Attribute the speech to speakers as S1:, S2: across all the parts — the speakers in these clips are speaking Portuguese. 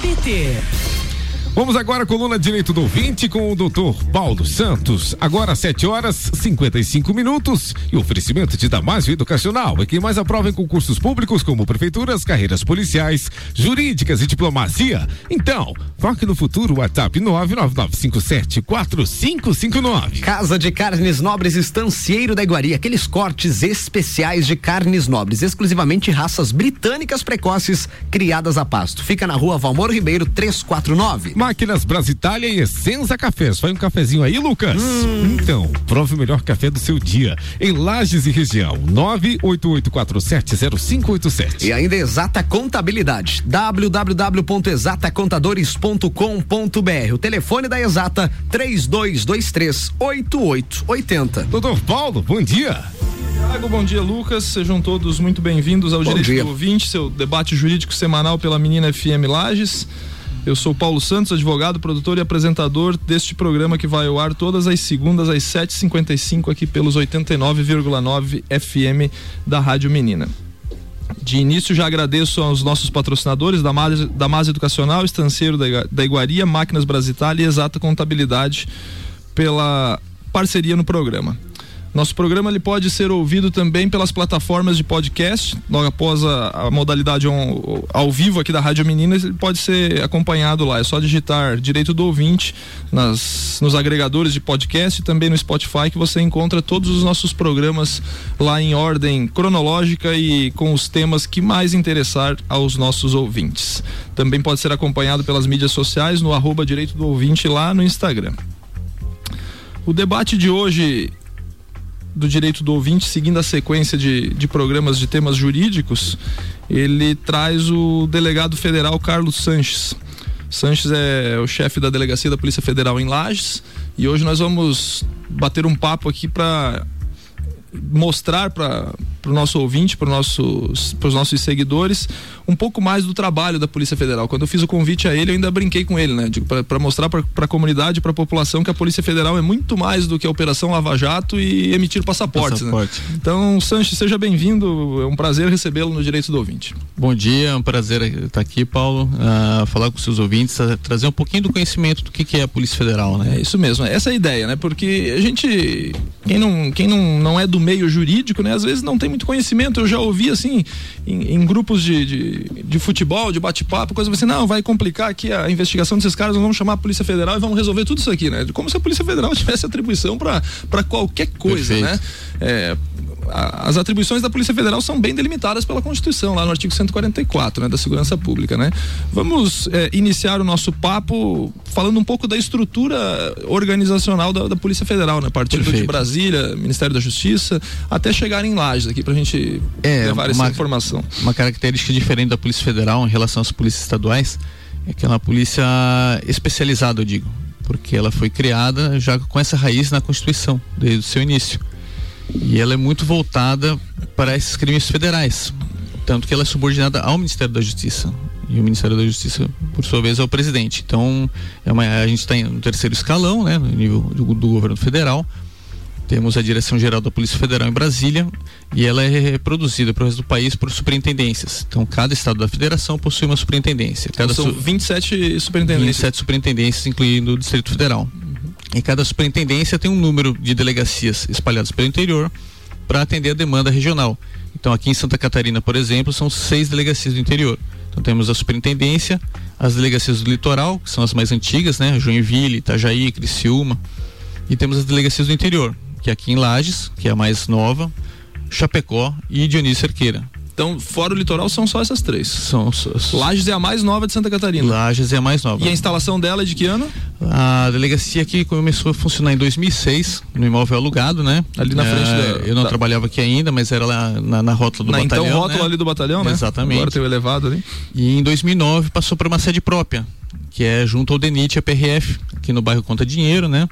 S1: CBT.
S2: Vamos agora à coluna Direito do Ouvinte com o doutor Paulo Santos. Agora às 7 horas 55 minutos. E oferecimento de Damásio Educacional. É quem mais aprova em concursos públicos como prefeituras, carreiras policiais, jurídicas e diplomacia. Então, foque no futuro. WhatsApp 999574559.
S3: Casa de Carnes Nobres Estancieiro da Iguaria. Aqueles cortes especiais de carnes nobres, exclusivamente raças britânicas precoces, criadas a pasto. Fica na rua Valmor Ribeiro 349.
S2: Máquinas Brasitalia e Essenza Cafés. Vai um cafezinho aí, Lucas?
S3: Hum.
S2: Então, prove o melhor café do seu dia. Em Lages e região, 988470587.
S3: E ainda Exata Contabilidade. www.exatacontadores.com.br. O telefone da Exata 3223 8880.
S2: Doutor Paulo, bom dia.
S4: Tiago, bom dia, Lucas. Sejam todos muito bem-vindos ao
S3: Bom
S4: Direito
S3: dia.
S4: do Ouvinte, seu debate jurídico semanal pela Menina FM Lages. Eu sou Paulo Santos, advogado, produtor e apresentador deste programa que vai ao ar todas as segundas às 7h55 aqui pelos 89,9 FM da Rádio Menina. De início, já agradeço aos nossos patrocinadores da Mas, da Educacional, Estanceiro da, da Iguaria, Máquinas Brasitalia e Exata Contabilidade pela parceria no programa. Nosso programa ele pode ser ouvido também pelas plataformas de podcast. Logo após a, a modalidade on- ao vivo aqui da Rádio Meninas, ele pode ser acompanhado lá. É só digitar Direito do Ouvinte nas, nos agregadores de podcast e também no Spotify que você encontra todos os nossos programas lá em ordem cronológica e com os temas que mais interessar aos nossos ouvintes. Também pode ser acompanhado pelas mídias sociais no arroba Direito do Ouvinte lá no Instagram. O debate de hoje do direito do ouvinte, seguindo a sequência de, de programas de temas jurídicos, ele traz o delegado federal Carlos Sanches. Sanches é o chefe da delegacia da Polícia Federal em Lages e hoje nós vamos bater um papo aqui para mostrar para o nosso ouvinte, para nossos, os nossos seguidores, um pouco mais do trabalho da Polícia Federal. Quando eu fiz o convite a ele, eu ainda brinquei com ele, né? Para mostrar para a comunidade, para a população que a Polícia Federal é muito mais do que a Operação Lava Jato e emitir passaportes. né?
S5: Passaporte.
S4: Então, Sanches, seja bem-vindo. É um prazer recebê-lo no Direito do Ouvinte.
S5: Bom dia, é um prazer estar aqui, Paulo, ah, falar com seus ouvintes, trazer um pouquinho do conhecimento do que, que é a Polícia Federal, né?
S4: É isso mesmo, essa é a ideia, né? Porque a gente, quem não, quem não, não é do meio jurídico, né? Às vezes não tem muito conhecimento. Eu já ouvi assim, em, em grupos de, de, de futebol, de bate-papo, coisa assim, não, vai complicar aqui a investigação desses caras, nós vamos chamar a Polícia Federal e vamos resolver tudo isso aqui, né? Como se a Polícia Federal tivesse atribuição para qualquer coisa,
S5: Perfeito.
S4: né? É, a- as atribuições da Polícia Federal são bem delimitadas pela Constituição, lá no artigo 144, né, da Segurança Pública, né? Vamos é, iniciar o nosso papo falando um pouco da estrutura organizacional da, da Polícia Federal, né? Partindo de
S5: Perfeito.
S4: Brasília, Ministério da Justiça, até chegar em Lages aqui pra gente
S5: É,
S4: levar essa
S5: uma-
S4: informação.
S5: Uma característica diferente da Polícia Federal em relação às polícias estaduais é que ela é uma polícia especializada, eu digo, porque ela foi criada já com essa raiz na Constituição, desde o seu início. E ela é muito voltada para esses crimes federais, tanto que ela é subordinada ao Ministério da Justiça. E o Ministério da Justiça, por sua vez, é o presidente. Então, é uma, a gente está no terceiro escalão, né, no nível do, do governo federal. Temos a Direção-Geral da Polícia Federal em Brasília e ela é reproduzida para o resto do país por superintendências. Então, cada estado da federação possui uma superintendência. Cada
S4: São
S5: su-
S4: 27 superintendentes.
S5: 27 superintendências, incluindo o Distrito Federal. E cada superintendência tem um número de delegacias espalhadas pelo interior para atender a demanda regional. Então, aqui em Santa Catarina, por exemplo, são seis delegacias do interior. Então, temos a superintendência, as delegacias do litoral, que são as mais antigas, né? Joinville, Itajaí, Criciúma. E temos as delegacias do interior, que é aqui em Lages, que é a mais nova, Chapecó e Dionísio Cerqueira.
S4: Então, fora o litoral, são só essas três.
S5: São,
S4: Lages é a mais nova de Santa Catarina.
S5: Lages é a mais nova.
S4: E a instalação dela é de que ano?
S5: A delegacia aqui começou a funcionar em 2006, no imóvel alugado, né?
S4: Ali na frente da-
S5: Eu não
S4: da-
S5: trabalhava aqui ainda, mas era lá na, na rótula do
S4: Na então
S5: batalhão.
S4: rótulo
S5: né?
S4: ali do batalhão, né?
S5: Exatamente.
S4: Agora tem o elevado ali.
S5: E em 2009 passou para uma sede própria, que é junto ao DENIT, a PRF, aqui no bairro Conta Dinheiro, né?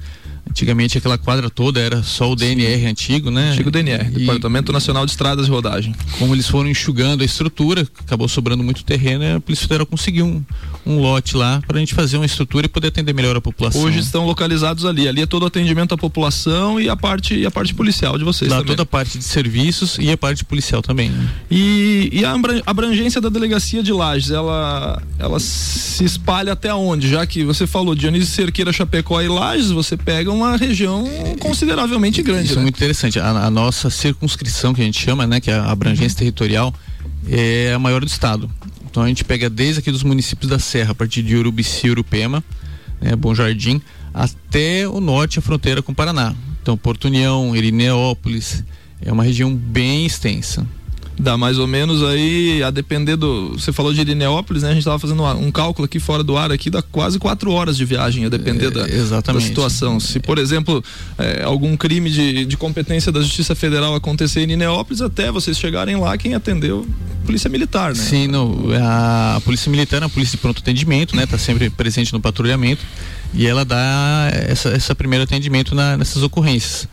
S5: Antigamente aquela quadra toda era só o DNR Sim. antigo, né?
S4: Antigo DNR, e Departamento Nacional de Estradas e Rodagem.
S5: Como eles foram enxugando a estrutura, acabou sobrando muito terreno, a Polícia Federal conseguiu um, um lote lá para a gente fazer uma estrutura e poder atender melhor a população.
S4: Hoje estão localizados ali. Ali é todo o atendimento à população e a parte e a parte policial de vocês
S5: lá
S4: também.
S5: toda a parte de serviços e a parte policial também. Né?
S4: E, e a abrangência da delegacia de Lages, ela ela se espalha até onde? Já que você falou Dionísio Cerqueira, Chapecó e Lages, você pega uma região consideravelmente grande.
S5: Isso
S4: né?
S5: é muito interessante. A, a, nossa circunscrição que a gente chama, né, que é a abrangência uhum. territorial, é a maior do estado. Então a gente pega desde aqui dos municípios da Serra, a partir de Urubici, Urupema, né, Bom Jardim, até o norte, a fronteira com o Paraná. Então Porto União, Irineópolis, é uma região bem extensa.
S4: Dá mais ou menos aí, a depender do. Você falou de Irineópolis, né? A gente estava fazendo um cálculo aqui fora do ar aqui, dá quase quatro horas de viagem, a depender é, da, da, situação. Se, por exemplo, é, algum crime de, de competência da Justiça Federal acontecer em Irineópolis, até vocês chegarem lá, quem atendeu Polícia Militar, né?
S5: Sim, no, a Polícia Militar é a polícia de pronto atendimento, né? Tá sempre presente no patrulhamento e ela dá essa, essa primeiro atendimento na, nessas ocorrências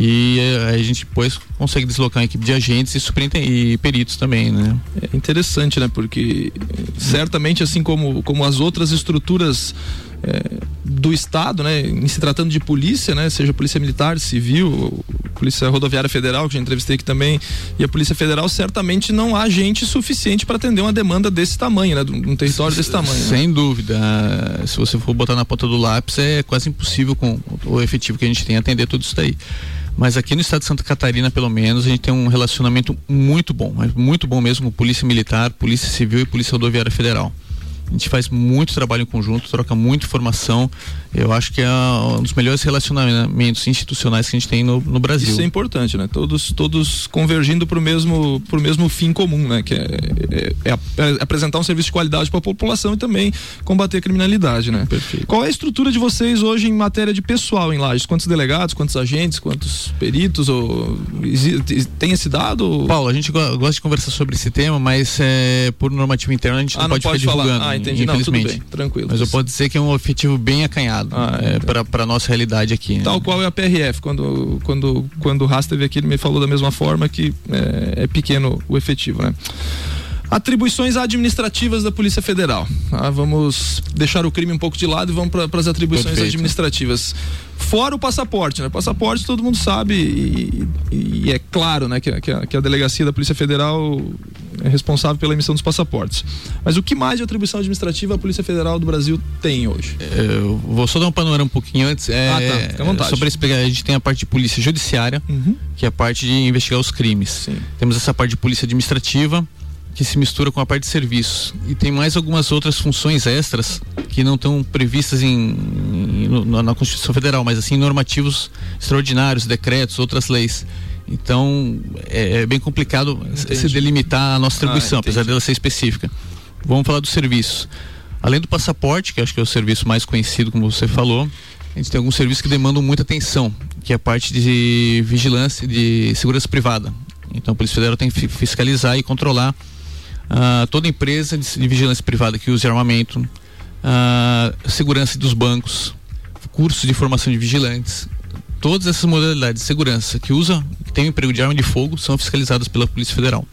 S5: e eh, a gente depois consegue deslocar uma equipe de agentes e, e peritos também, né?
S4: É interessante, né? Porque certamente assim como, como as outras estruturas é, do Estado, né, em se tratando de polícia, né, seja polícia militar, civil, polícia rodoviária federal, que já entrevistei aqui também, e a polícia federal, certamente não há gente suficiente para atender uma demanda desse tamanho, né, um território desse tamanho. Né?
S5: Sem né? dúvida, se você for botar na ponta do lápis, é quase impossível com o efetivo que a gente tem atender tudo isso daí. Mas aqui no estado de Santa Catarina, pelo menos, a gente tem um relacionamento muito bom, muito bom mesmo com Polícia Militar, Polícia Civil e Polícia Rodoviária Federal. A gente faz muito trabalho em conjunto, troca muita informação. Eu acho que é um dos melhores relacionamentos institucionais que a gente tem no, no Brasil.
S4: Isso é importante, né? Todos, todos convergindo para o mesmo, pro mesmo fim comum, né? Que é, é, é, é apresentar um serviço de qualidade para a população e também combater a criminalidade, né?
S5: Perfeito.
S4: Qual é a estrutura de vocês hoje em matéria de pessoal em Lages? Quantos delegados, quantos agentes, quantos peritos? Ou, tem esse dado?
S5: Paulo, a gente gosta de conversar sobre esse tema, mas é, por normativa interna a gente
S4: ah,
S5: não,
S4: não
S5: pode,
S4: pode
S5: ficar divulgando.
S4: Ah, entendi. Infelizmente. Não, tudo bem, tranquilo.
S5: Mas eu posso dizer que é um objetivo bem acanhado ah, é, é para nossa realidade aqui.
S4: Né? Tal né? qual é a PRF. Quando, quando, quando o Haas esteve aqui, ele me falou da mesma forma que é, é pequeno o efetivo, né? Atribuições administrativas da Polícia Federal. Ah, vamos deixar o crime um pouco de lado e vamos para as atribuições Perfeito. administrativas. Fora o passaporte, né? Passaporte todo mundo sabe e, e é claro, né, que, que, a, que, a, delegacia da Polícia Federal é responsável pela emissão dos passaportes. Mas o que mais de atribuição administrativa a Polícia Federal do Brasil tem hoje?
S5: Eu vou só dar um panorama um pouquinho antes. É, ah, tá. Fica à vontade. Para explicar, a gente tem a parte de polícia judiciária, uhum. que é a parte de investigar os crimes. Sim. Temos essa parte de polícia administrativa, que se mistura com a parte de serviços. E tem mais algumas outras funções extras que não estão previstas em, em, na Constituição Federal, mas assim, normativos extraordinários, decretos, outras leis. Então, é, é bem complicado entendi. se delimitar a nossa atribuição, ah, apesar dela ser específica. Vamos falar dos serviços. Além do passaporte, que acho que é o serviço mais conhecido, como você falou, a gente tem alguns serviços que demandam muita atenção, que é a parte de vigilância, de segurança privada. Então, a Polícia Federal tem que fiscalizar e controlar uh, toda empresa de, de, vigilância privada que use armamento, uh, segurança dos bancos, cursos de formação de vigilantes, todas essas modalidades de segurança que usa, que tem um emprego de arma de fogo, são fiscalizadas pela Polícia Federal.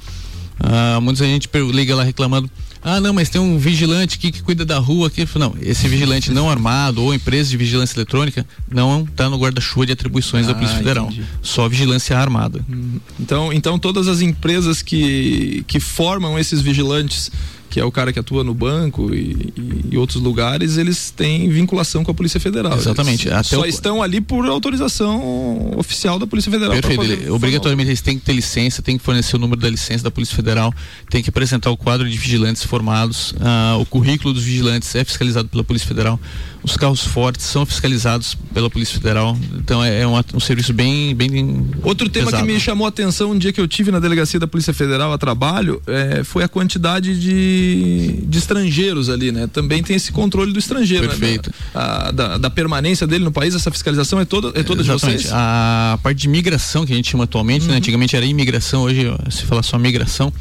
S5: Uh, muita gente liga lá reclamando ah, não, mas tem um vigilante aqui que cuida da rua aqui. Não, esse vigilante não armado ou empresa de vigilância eletrônica não está no guarda-chuva de atribuições ah, da Polícia Federal. Entendi. Só vigilância armada.
S4: Hum. Então, então todas as empresas que, que formam esses vigilantes que é o cara que atua no banco e, e, outros lugares, eles têm vinculação com a Polícia Federal.
S5: Exatamente.
S4: Eles só o... estão ali por autorização oficial da Polícia Federal.
S5: Perfeito. obrigatoriamente eles têm que ter licença, têm que fornecer o número da licença da Polícia Federal, tem que apresentar o quadro de vigilantes formados, uh, o currículo dos vigilantes é fiscalizado pela Polícia Federal os carros fortes são fiscalizados pela Polícia Federal. Então é, é um, um serviço bem, bem.
S4: Outro tema pesado. que me chamou a atenção um dia que eu tive na delegacia da Polícia Federal a trabalho é, foi a quantidade de, de estrangeiros ali, né? Também tem esse controle do estrangeiro,
S5: né? Perfeito.
S4: Né? Da, da, da, permanência dele no país, essa fiscalização é toda, é toda de vocês?
S5: A parte de migração que a gente chama atualmente, né? uhum. né? Antigamente era imigração, hoje se fala só migração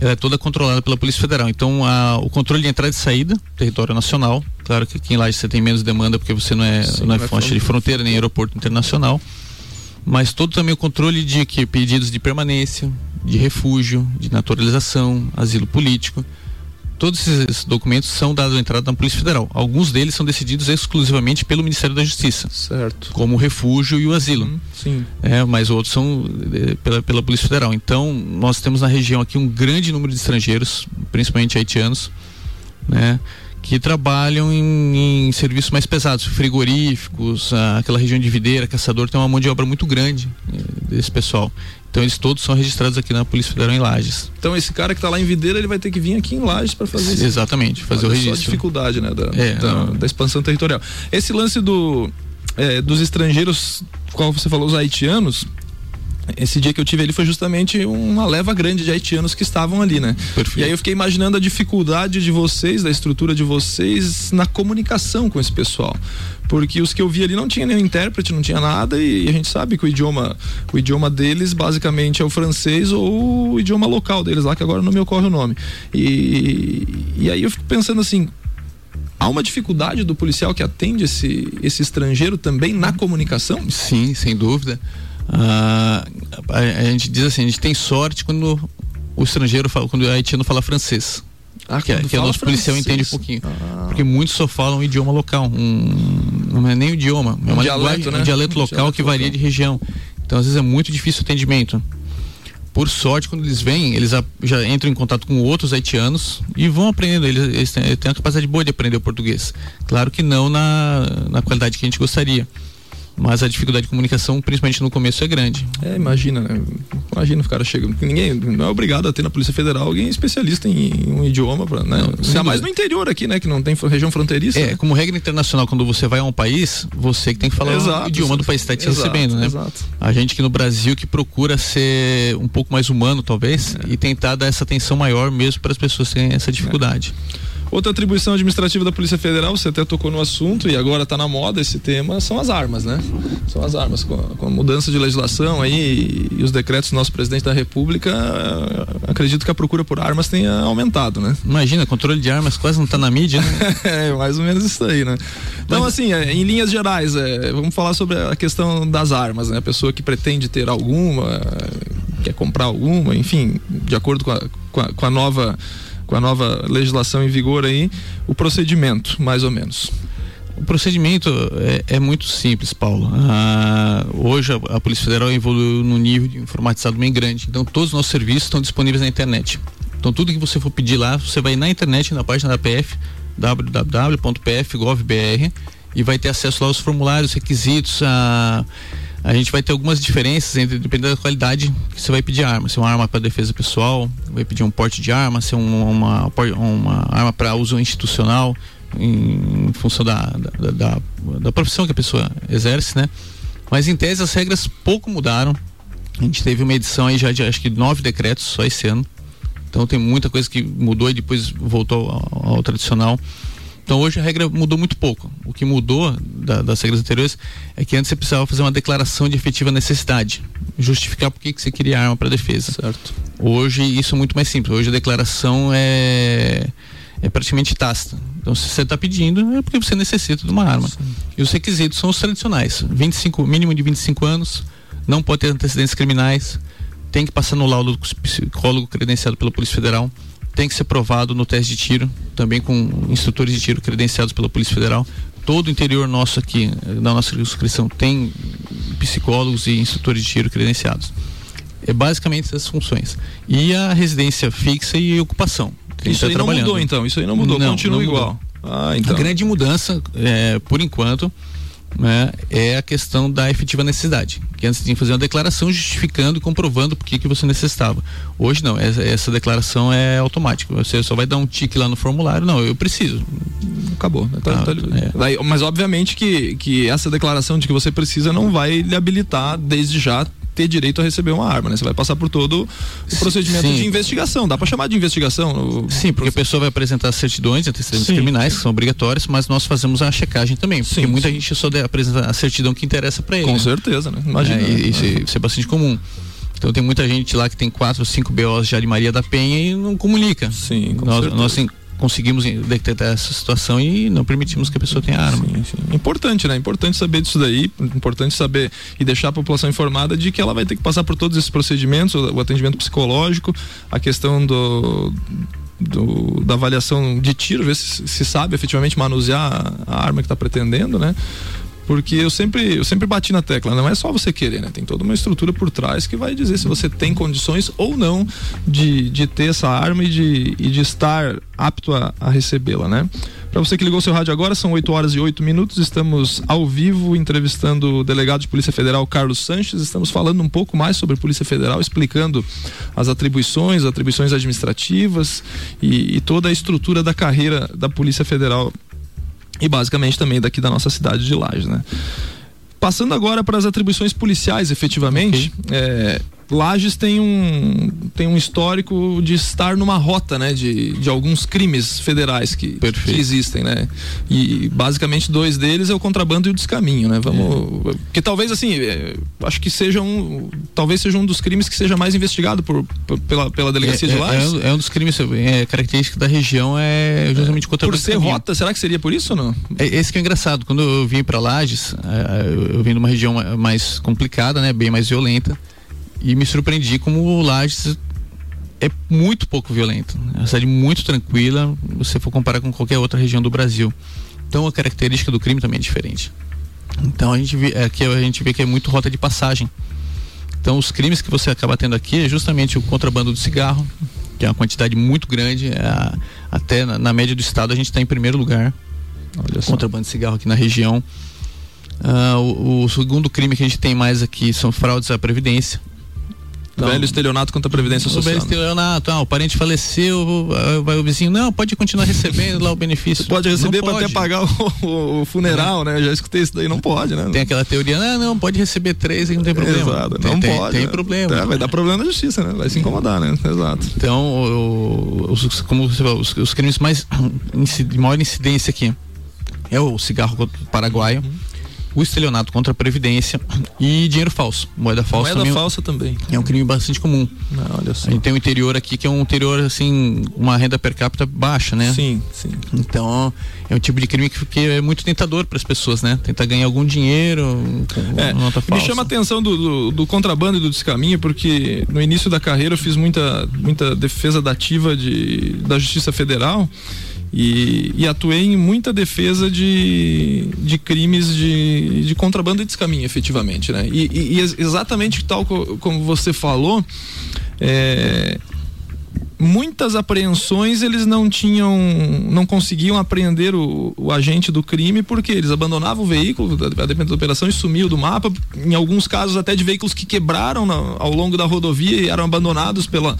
S5: ela é toda controlada pela Polícia Federal. Então, a, o controle de entrada e saída, território nacional, Claro que aqui em Laje você tem menos demanda porque você não é, Sim, não é fonte de fronteira nem aeroporto internacional. Mas todo também o controle de que pedidos de permanência, de refúgio, de naturalização, asilo político. Todos esses documentos são dados à entrada na Polícia Federal. Alguns deles são decididos exclusivamente pelo Ministério da Justiça.
S4: Certo.
S5: Como o refúgio e o asilo. Hum,
S4: sim.
S5: É, mas outros são é, pela, pela Polícia Federal. Então, nós temos na região aqui um grande número de estrangeiros, principalmente haitianos, né? Que trabalham em, em, serviços mais pesados, frigoríficos, aquela região de videira, caçador, tem uma mão de obra muito grande eh, desse pessoal. Então eles todos são registrados aqui na Polícia Federal em Lages.
S4: Então esse cara que está lá em Videira, ele vai ter que vir aqui em Lages para fazer isso.
S5: Exatamente, fazer Olha o registro.
S4: Só a dificuldade, né, da, é, da, da, expansão territorial. Esse lance do é, dos estrangeiros, qual você falou, os haitianos, esse dia que eu tive ali foi justamente uma leva grande de haitianos que estavam ali, né? Perfeito. E aí eu fiquei imaginando a dificuldade de vocês, da estrutura de vocês na comunicação com esse pessoal. Porque os que eu vi ali não tinha nenhum intérprete, não tinha nada, e a gente sabe que o idioma, o idioma deles basicamente é o francês ou o idioma local deles lá, que agora não me ocorre o nome. E, e aí eu fico pensando assim, há uma dificuldade do policial que atende esse, esse estrangeiro também na comunicação?
S5: Sim, sem dúvida. Ah, a, a, gente diz assim, a gente tem sorte quando o estrangeiro fala, quando o haitiano fala francês. Ah, que, é, que o nosso policial entende um pouquinho. Ah. Porque muitos só falam um idioma local. Um, não é nem o idioma, é uma dialeto, linguagem, né? um dialeto local dialeto que varia local. de região. Então, às vezes, é muito difícil o atendimento. Por sorte, quando eles vêm, eles já entram em contato com outros haitianos e vão aprendendo. Eles, eles têm, têm a capacidade boa de aprender o português. Claro que não na, na qualidade que a gente gostaria mas a dificuldade de comunicação, principalmente no começo, é grande.
S4: É, imagina, né? Imagina o cara chega. Ninguém não é obrigado a ter na Polícia Federal alguém especialista em, um idioma, pra, né? Ainda mais no interior aqui, né? Que não tem região fronteiriça.
S5: É,
S4: né?
S5: como regra internacional, quando você vai a um país, você que tem que falar exato, o idioma do país que está te exato, recebendo, né? Exato. A gente aqui no Brasil que procura ser um pouco mais humano, talvez, é. e tentar dar essa atenção maior mesmo para as pessoas que têm essa dificuldade.
S4: É. Outra atribuição administrativa da Polícia Federal, você até tocou no assunto e agora está na moda esse tema, são as armas, né? São as armas. Com a, com a mudança de legislação aí e, e, os decretos do nosso presidente da República, acredito que a procura por armas tenha aumentado, né?
S5: Imagina, controle de armas quase não está na mídia, né?
S4: é, mais ou menos isso aí, né? Então, Mas... assim, é, em linhas gerais, é, vamos falar sobre a questão das armas, né? A pessoa que pretende ter alguma, quer comprar alguma, enfim, de acordo com a, com a, com a nova com a nova legislação em vigor aí, o procedimento, mais ou menos?
S5: O procedimento é, é muito simples, Paulo. Ah, hoje a, a, Polícia Federal evoluiu num nível de informatizado bem grande. Então todos os nossos serviços estão disponíveis na internet. Então tudo que você for pedir lá, você vai na internet, na página da PF, www.pf.gov.br e vai ter acesso lá aos formulários, requisitos, a a gente vai ter algumas diferenças entre dependendo da qualidade que você vai pedir arma. Se é uma arma para defesa pessoal, vai pedir um porte de arma, se é uma, uma, uma arma para uso institucional, em, em função da, da, da, da, profissão que a pessoa exerce, né? Mas em tese as regras pouco mudaram. A gente teve uma edição aí já de acho que nove decretos só esse ano. Então tem muita coisa que mudou e depois voltou ao, ao tradicional. Então hoje a regra mudou muito pouco. O que mudou da, das regras anteriores é que antes você precisava fazer uma declaração de efetiva necessidade, justificar por que, você queria arma para defesa.
S4: Certo.
S5: Hoje isso é muito mais simples. Hoje a declaração é é praticamente tácita. Então, se você está pedindo, é porque você necessita de uma arma. Sim. E os requisitos são os tradicionais: 25, mínimo de 25 anos, não pode ter antecedentes criminais, tem que passar no laudo do psicólogo credenciado pela Polícia Federal, tem que ser provado no teste de tiro, também com instrutores de tiro credenciados pela Polícia Federal. Todo o interior nosso aqui, da nossa inscrição, tem psicólogos e instrutores de tiro credenciados. É basicamente essas funções. E a residência fixa e ocupação.
S4: Isso aí não mudou então, isso aí não mudou, não, continua não igual.
S5: Ah, então. A grande mudança, é, por enquanto, né, é a questão da efetiva necessidade. Que antes tinha que fazer uma declaração justificando e comprovando por que, que você necessitava. Hoje não, essa, essa, declaração é automática. Você só vai dar um tique lá no formulário, não, eu preciso.
S4: Acabou. Né? Tá, ah, tá, é. mas obviamente que, que essa declaração de que você precisa não vai lhe habilitar desde já ter direito a receber uma arma, né? Você vai passar por todo o procedimento Sim. de investigação. Dá para chamar de investigação?
S5: Sim, porque a pessoa vai apresentar certidões, antecedentes Sim. criminais, que são obrigatórios, mas nós fazemos a checagem também. Porque Sim. muita gente só apresenta a certidão que interessa para ele.
S4: Com
S5: né?
S4: certeza, né? Imagina.
S5: É, isso, isso é bastante comum. Então tem muita gente lá que tem quatro, cinco BOs já de Maria da Penha e não comunica.
S4: Sim, com
S5: nós,
S4: certeza.
S5: nós conseguimos detectar essa situação e não permitimos que a pessoa tenha arma. Sim,
S4: sim. Importante, né? Importante saber disso daí, importante saber e deixar a população informada de que ela vai ter que passar por todos esses procedimentos, o, atendimento psicológico, a questão do do, da avaliação de tiro, ver se, se sabe efetivamente manusear a arma que está pretendendo, né? Porque eu sempre, eu sempre bati na tecla, não é só você querer, né? Tem toda uma estrutura por trás que vai dizer se você tem condições ou não de, de ter essa arma e de, e de estar apto a, a recebê-la, né? Para você que ligou seu rádio agora, são 8 horas e 8 minutos. Estamos ao vivo entrevistando o delegado de Polícia Federal, Carlos Sanches. Estamos falando um pouco mais sobre Polícia Federal, explicando as atribuições, atribuições administrativas e, e toda a estrutura da carreira da Polícia Federal e basicamente também daqui da nossa cidade de Lages, né? Passando agora para as atribuições policiais, efetivamente, okay. é, Lages tem um, tem um histórico de estar numa rota, né? De, de alguns crimes federais que, que existem, né? E basicamente dois deles é o contrabando e o descaminho, né? Vamos. É. Que talvez assim, é, acho que seja um. Talvez seja um dos crimes que seja mais investigado por, por pela, pela delegacia
S5: é,
S4: de é, Lages.
S5: É, é, um dos crimes, é, característica da região é justamente contrabando.
S4: Por ser rota, será que seria por isso ou não?
S5: É, esse que é engraçado. Quando eu vim para Lages, eu vim de uma região mais complicada, né? Bem mais violenta e me surpreendi como o Lages é muito pouco violento. É uma cidade muito tranquila, se você for comparar com qualquer outra região do Brasil. Então a característica do crime também é diferente. Então a gente vê, aqui a gente vê que é muito rota de passagem. Então os crimes que você acaba tendo aqui é justamente o contrabando do cigarro, que é uma quantidade muito grande, é, até na, na, média do estado a gente está em primeiro lugar. Olha contrabando de cigarro aqui na região. Uh, o, o, segundo crime que a gente tem mais aqui são fraudes à previdência.
S4: Então, velho estelionato contra a Previdência Social. O velho
S5: estelionato, ah, o parente faleceu, vai o vizinho, não, pode continuar recebendo lá o benefício.
S4: pode receber para até pagar o, o funeral, né? Já escutei isso daí, não pode, né?
S5: Tem aquela teoria, ah, não, pode receber três e não tem problema.
S4: Exato, não
S5: tem,
S4: pode.
S5: Tem, né? problema.
S4: É, vai dar problema na justiça, né? Vai se incomodar, né? Exato.
S5: Então, o, os, como você falou, os, os crimes mais de maior incidência aqui é o cigarro paraguaio. Uhum o estelionato contra a Previdência e dinheiro falso. Moeda falsa
S4: Moeda também, falsa também.
S5: É um crime bastante comum.
S4: Ah, olha só.
S5: A gente tem o interior aqui que é um interior, assim, uma renda per capita baixa, né?
S4: Sim, sim.
S5: Então, é um tipo de crime que, que é muito tentador para as pessoas, né? Tentar ganhar algum dinheiro.
S4: É, me chama a atenção do, do, do, contrabando e do descaminho, porque no início da carreira eu fiz muita, muita defesa dativa de, da Justiça Federal. E, e, atuei em muita defesa de, de crimes de, de contrabando e descaminho, efetivamente, né? E, e, e exatamente tal como você falou, é, muitas apreensões eles não tinham, não conseguiam apreender o, o, agente do crime porque eles abandonavam o veículo, a depender da operação, e sumiu do mapa. Em alguns casos até de veículos que quebraram na, ao longo da rodovia e eram abandonados pela,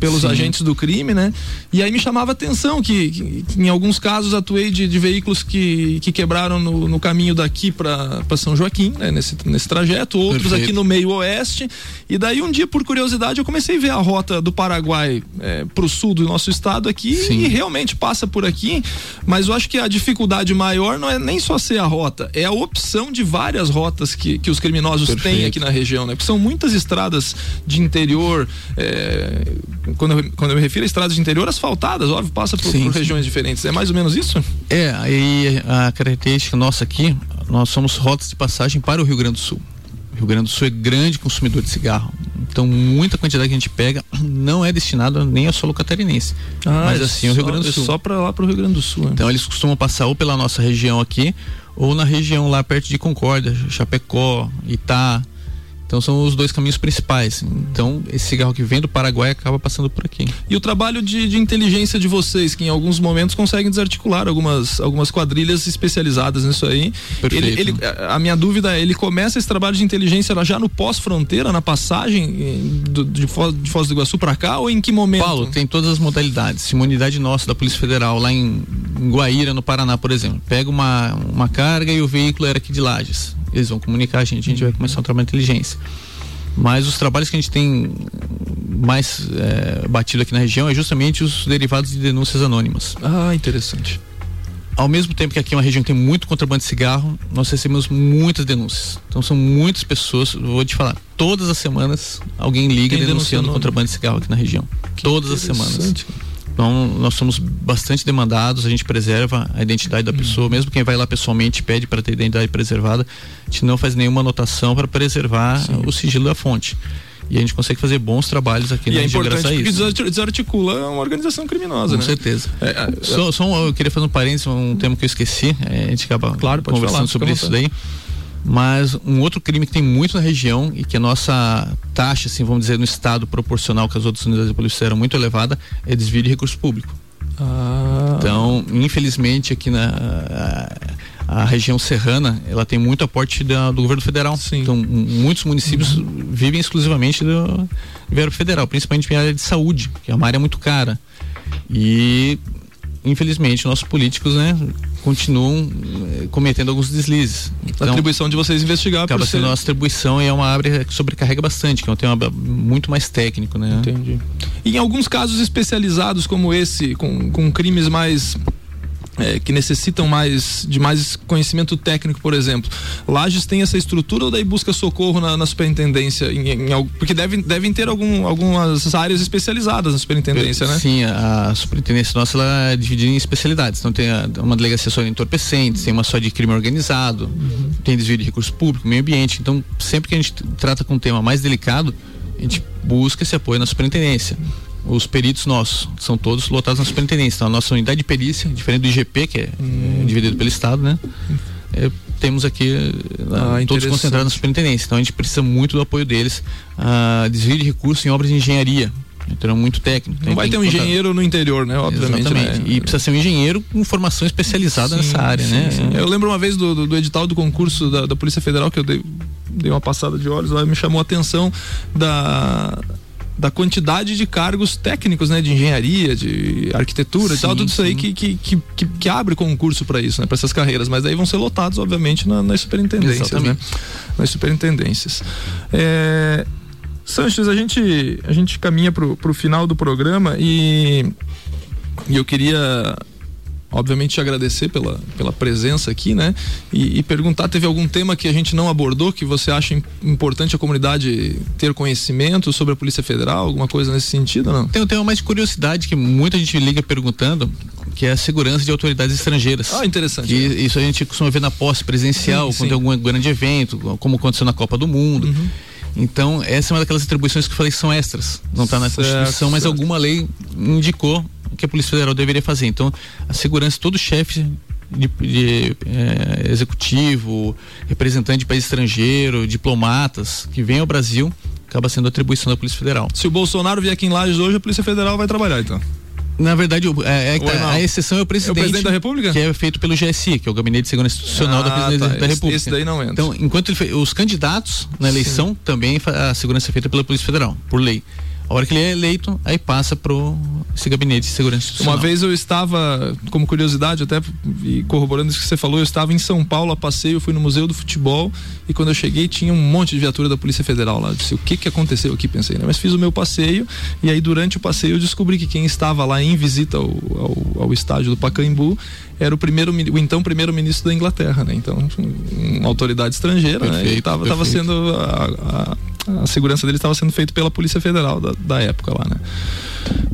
S4: pelos Sim. agentes do crime, né? E aí me chamava a atenção que, que, que em alguns casos atuei de, de, veículos que, que quebraram no, no caminho daqui para São Joaquim, né? nesse, nesse trajeto, outros Perfeito. aqui no meio oeste. E daí um dia, por curiosidade, eu comecei a ver a rota do Paraguai. É, para o sul do nosso estado aqui Sim. e realmente passa por aqui, mas eu acho que a dificuldade maior não é nem só ser a rota, é a opção de várias rotas que, que os criminosos Perfeito. têm aqui na região, né? Porque são muitas estradas de interior, é, quando, eu, quando eu me refiro a estradas de interior asfaltadas, óbvio, passa por, sim, por regiões diferentes. É mais ou menos isso?
S5: É, aí a característica nossa aqui, nós somos rotas de passagem para o Rio Grande do Sul. Rio Grande do Sul é grande consumidor de cigarro. Então, muita quantidade que a gente pega não é destinada nem ao solo catarinense. Ah, mas assim, é o Rio Grande do é Sul.
S4: É só para lá para o Rio Grande do Sul. Né?
S5: Então, eles costumam passar ou pela nossa região aqui, ou na região lá perto de Concórdia, Chapecó, Itá, então são os dois caminhos principais. Então esse cigarro que vem do Paraguai acaba passando por aqui.
S4: E o trabalho de, de inteligência de vocês, que em alguns momentos conseguem desarticular algumas, algumas quadrilhas especializadas nisso aí.
S5: Perfeito.
S4: Ele, ele, a minha dúvida é, ele começa esse trabalho de inteligência já no pós-fronteira, na passagem do, de, Foz, de Foz do Iguaçu para cá ou em que momento?
S5: Paulo, tem todas as modalidades. Uma unidade nossa da Polícia Federal lá em, em Guaíra, no Paraná, por exemplo, pega uma, uma carga e o veículo era aqui de Lages eles vão comunicar a gente, a gente vai começar um trabalho de inteligência. Mas os trabalhos que a gente tem mais é, batido aqui na região é justamente os derivados de denúncias anônimas.
S4: Ah, interessante.
S5: Ao mesmo tempo que aqui é uma região que tem muito contrabando de cigarro, nós recebemos muitas denúncias. Então são muitas pessoas, vou te falar, todas as semanas alguém liga tem denunciando contrabando de cigarro aqui na região. Que todas as semanas. Então, nós somos bastante demandados, a gente preserva a identidade da pessoa, mesmo quem vai lá pessoalmente pede para ter identidade preservada, a gente não faz nenhuma anotação para preservar Sim. o sigilo da fonte. E a gente consegue fazer bons trabalhos aqui
S4: e
S5: na
S4: é importante porque desarticula uma organização criminosa,
S5: Com
S4: né?
S5: certeza. É, é, só, só um, eu queria fazer um parênteses, um tema que eu esqueci, é, a gente acaba
S4: claro,
S5: conversando
S4: falar,
S5: sobre isso daí. Mas um outro crime que tem muito na região e que a nossa taxa, assim, vamos dizer, no estado proporcional que as outras unidades de polícia eram muito elevada, é desvio de recurso público. Ah. Então, infelizmente, aqui na a, a, região serrana, ela tem muito aporte da, do governo federal. Sim. Então, muitos municípios uhum. vivem exclusivamente do governo federal, principalmente em área de saúde, que é uma área muito cara. E infelizmente nossos políticos, né, continuam eh, cometendo alguns deslizes.
S4: Então, a atribuição de vocês investigar
S5: acaba sendo ser... nossa atribuição e é uma área que sobrecarrega bastante, que é um tema muito mais técnico, né?
S4: Entendi. E em alguns casos especializados como esse, com, com crimes mais é, que necessitam mais de mais conhecimento técnico, por exemplo. Lages tem essa estrutura ou daí busca socorro na, na superintendência? Em, em, porque devem, devem ter algum, algumas áreas especializadas na superintendência, né?
S5: Sim, a, a superintendência nossa ela é dividida em especialidades. Então tem a, uma delegacia só de entorpecentes, tem uma só de crime organizado, uhum. tem desvio de recurso público, meio ambiente. Então, sempre que a gente trata com um tema mais delicado, a gente busca esse apoio na superintendência os peritos nossos são todos lotados na superintendência. Então, a nossa unidade de perícia, diferente do IGP, que é, hum. é dividido pelo Estado, né? É, temos aqui ah, todos concentrados na superintendência. Então a gente precisa muito do apoio deles. Ah, desvio de recursos em obras de engenharia. Então é muito técnico.
S4: Não vai ter um engenheiro no interior, né? Obviamente. Exatamente. Né?
S5: E precisa ser um engenheiro com formação especializada sim, nessa área,
S4: sim,
S5: né?
S4: Sim. Eu lembro uma vez do, do, do edital do concurso da, da, Polícia Federal que eu dei, dei uma passada de olhos lá e me chamou a atenção da da quantidade de cargos técnicos, né, de engenharia, de arquitetura sim, e tal, tudo sim. isso aí que, que, que, que abre concurso para isso, né, para essas carreiras, mas daí vão ser lotados, obviamente, na, nas superintendências, né, Exatamente. né, nas superintendências. É, Sanches, a gente, a gente caminha pro, pro final do programa e, e eu queria obviamente te agradecer pela, pela presença aqui, né? E, e, perguntar, teve algum tema que a gente não abordou que você acha importante a comunidade ter conhecimento sobre a Polícia Federal, alguma coisa nesse sentido, não?
S5: Tem um tema mais de curiosidade que muita gente liga perguntando, que é a segurança de autoridades estrangeiras.
S4: Ah, interessante.
S5: Que isso a gente costuma ver na posse presencial, sim, quando sim. tem algum grande evento, como aconteceu na Copa do Mundo. Uhum. Então, essa é uma daquelas atribuições que eu falei que são extras. Não está na certo, Constituição, mas certo. alguma lei indicou que a Polícia Federal deveria fazer. Então, a segurança, todo chefe de, de é, executivo, representante de país estrangeiro, diplomatas que vem ao Brasil, acaba sendo atribuição da Polícia Federal.
S4: Se o Bolsonaro vier aqui em Lages hoje, a Polícia Federal vai trabalhar, então.
S5: Na verdade, é, é tá, a exceção é o presidente. É o
S4: presidente da República?
S5: Que é feito pelo GSI, que é o Gabinete de Segurança Institucional ah, da Presidência tá. da República.
S4: Esse daí não entra.
S5: Então, enquanto ele, os candidatos na eleição Sim. também a segurança é feita pela Polícia Federal, por lei. A hora que ele é eleito, aí passa pro esse gabinete de segurança institucional.
S4: Uma vez eu estava, como curiosidade, até e corroborando isso que você falou, eu estava em São Paulo a passeio, fui no Museu do Futebol e quando eu cheguei tinha um monte de viatura da Polícia Federal lá. Eu disse, o que que aconteceu aqui? Pensei, né? Mas fiz o meu passeio e aí durante o passeio eu descobri que quem estava lá em visita ao, ao, ao estádio do Pacaembu era o primeiro o então primeiro ministro da Inglaterra, né? Então, uma autoridade estrangeira, perfeito, né? E tava, tava sendo a, a a segurança dele estava sendo feita pela Polícia Federal da, da época lá, né?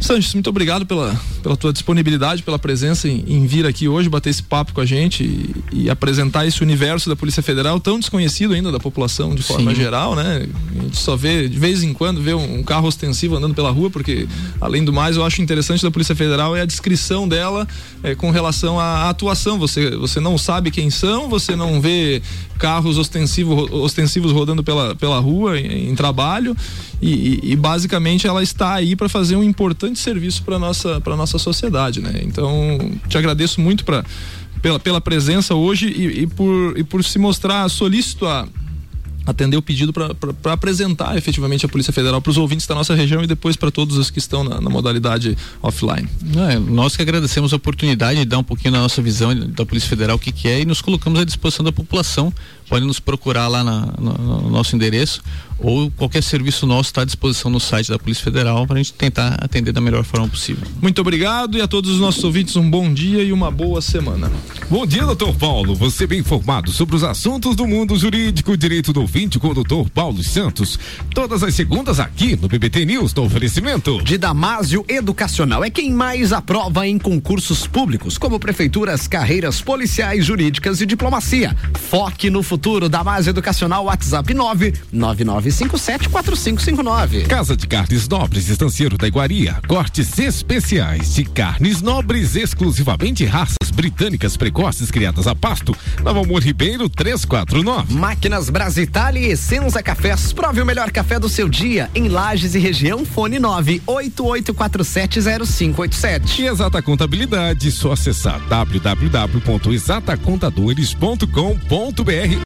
S4: Sanches, muito obrigado pela, pela tua disponibilidade, pela presença em, em vir aqui hoje, bater esse papo com a gente e, e, apresentar esse universo da Polícia Federal tão desconhecido ainda da população de forma Sim. geral, né? A gente só vê, de vez em quando, vê um, um, carro ostensivo andando pela rua, porque, além do mais, eu acho interessante da Polícia Federal é a descrição dela é, com relação à atuação. Você, você não sabe quem são, você não vê carros ostensivos, ostensivos rodando pela, pela rua em, em trabalho e, e, basicamente ela está aí para fazer um importante serviço para nossa para nossa sociedade, né? Então te agradeço muito para pela, pela presença hoje e, e, por, e por se mostrar solícito a atender o pedido para apresentar efetivamente a Polícia Federal para os ouvintes da nossa região e depois para todos os que estão na, na modalidade offline.
S5: É, nós que agradecemos a oportunidade de dar um pouquinho da nossa visão da Polícia Federal, o que, que é, e nos colocamos à disposição da população. Pode nos procurar lá na, no, no, nosso endereço ou qualquer serviço nosso está à disposição no site da Polícia Federal para a gente tentar atender da melhor forma possível.
S4: Muito obrigado e a todos os nossos ouvintes um bom dia e uma boa semana.
S2: Bom dia, doutor Paulo. Você bem informado sobre os assuntos do mundo jurídico, direito do ouvinte com o doutor Paulo Santos. Todas as segundas aqui no BBT News, no oferecimento.
S3: De Damásio Educacional é quem mais aprova em concursos públicos, como prefeituras, carreiras policiais, jurídicas e diplomacia. Foque no futuro. Damásio Educacional, WhatsApp 999574559.
S2: Casa de Carnes Nobres, Estanceiro da Iguaria. Cortes especiais de carnes nobres, exclusivamente raças britânicas precoces criadas a pasto. Nova Amor Ribeiro 349.
S3: Máquinas Brasitali e Essenza Cafés. Prove o melhor café do seu dia em Lages e região. Fone 988470587.
S2: E Exata Contabilidade, só acessar www.exatacontadores.com.br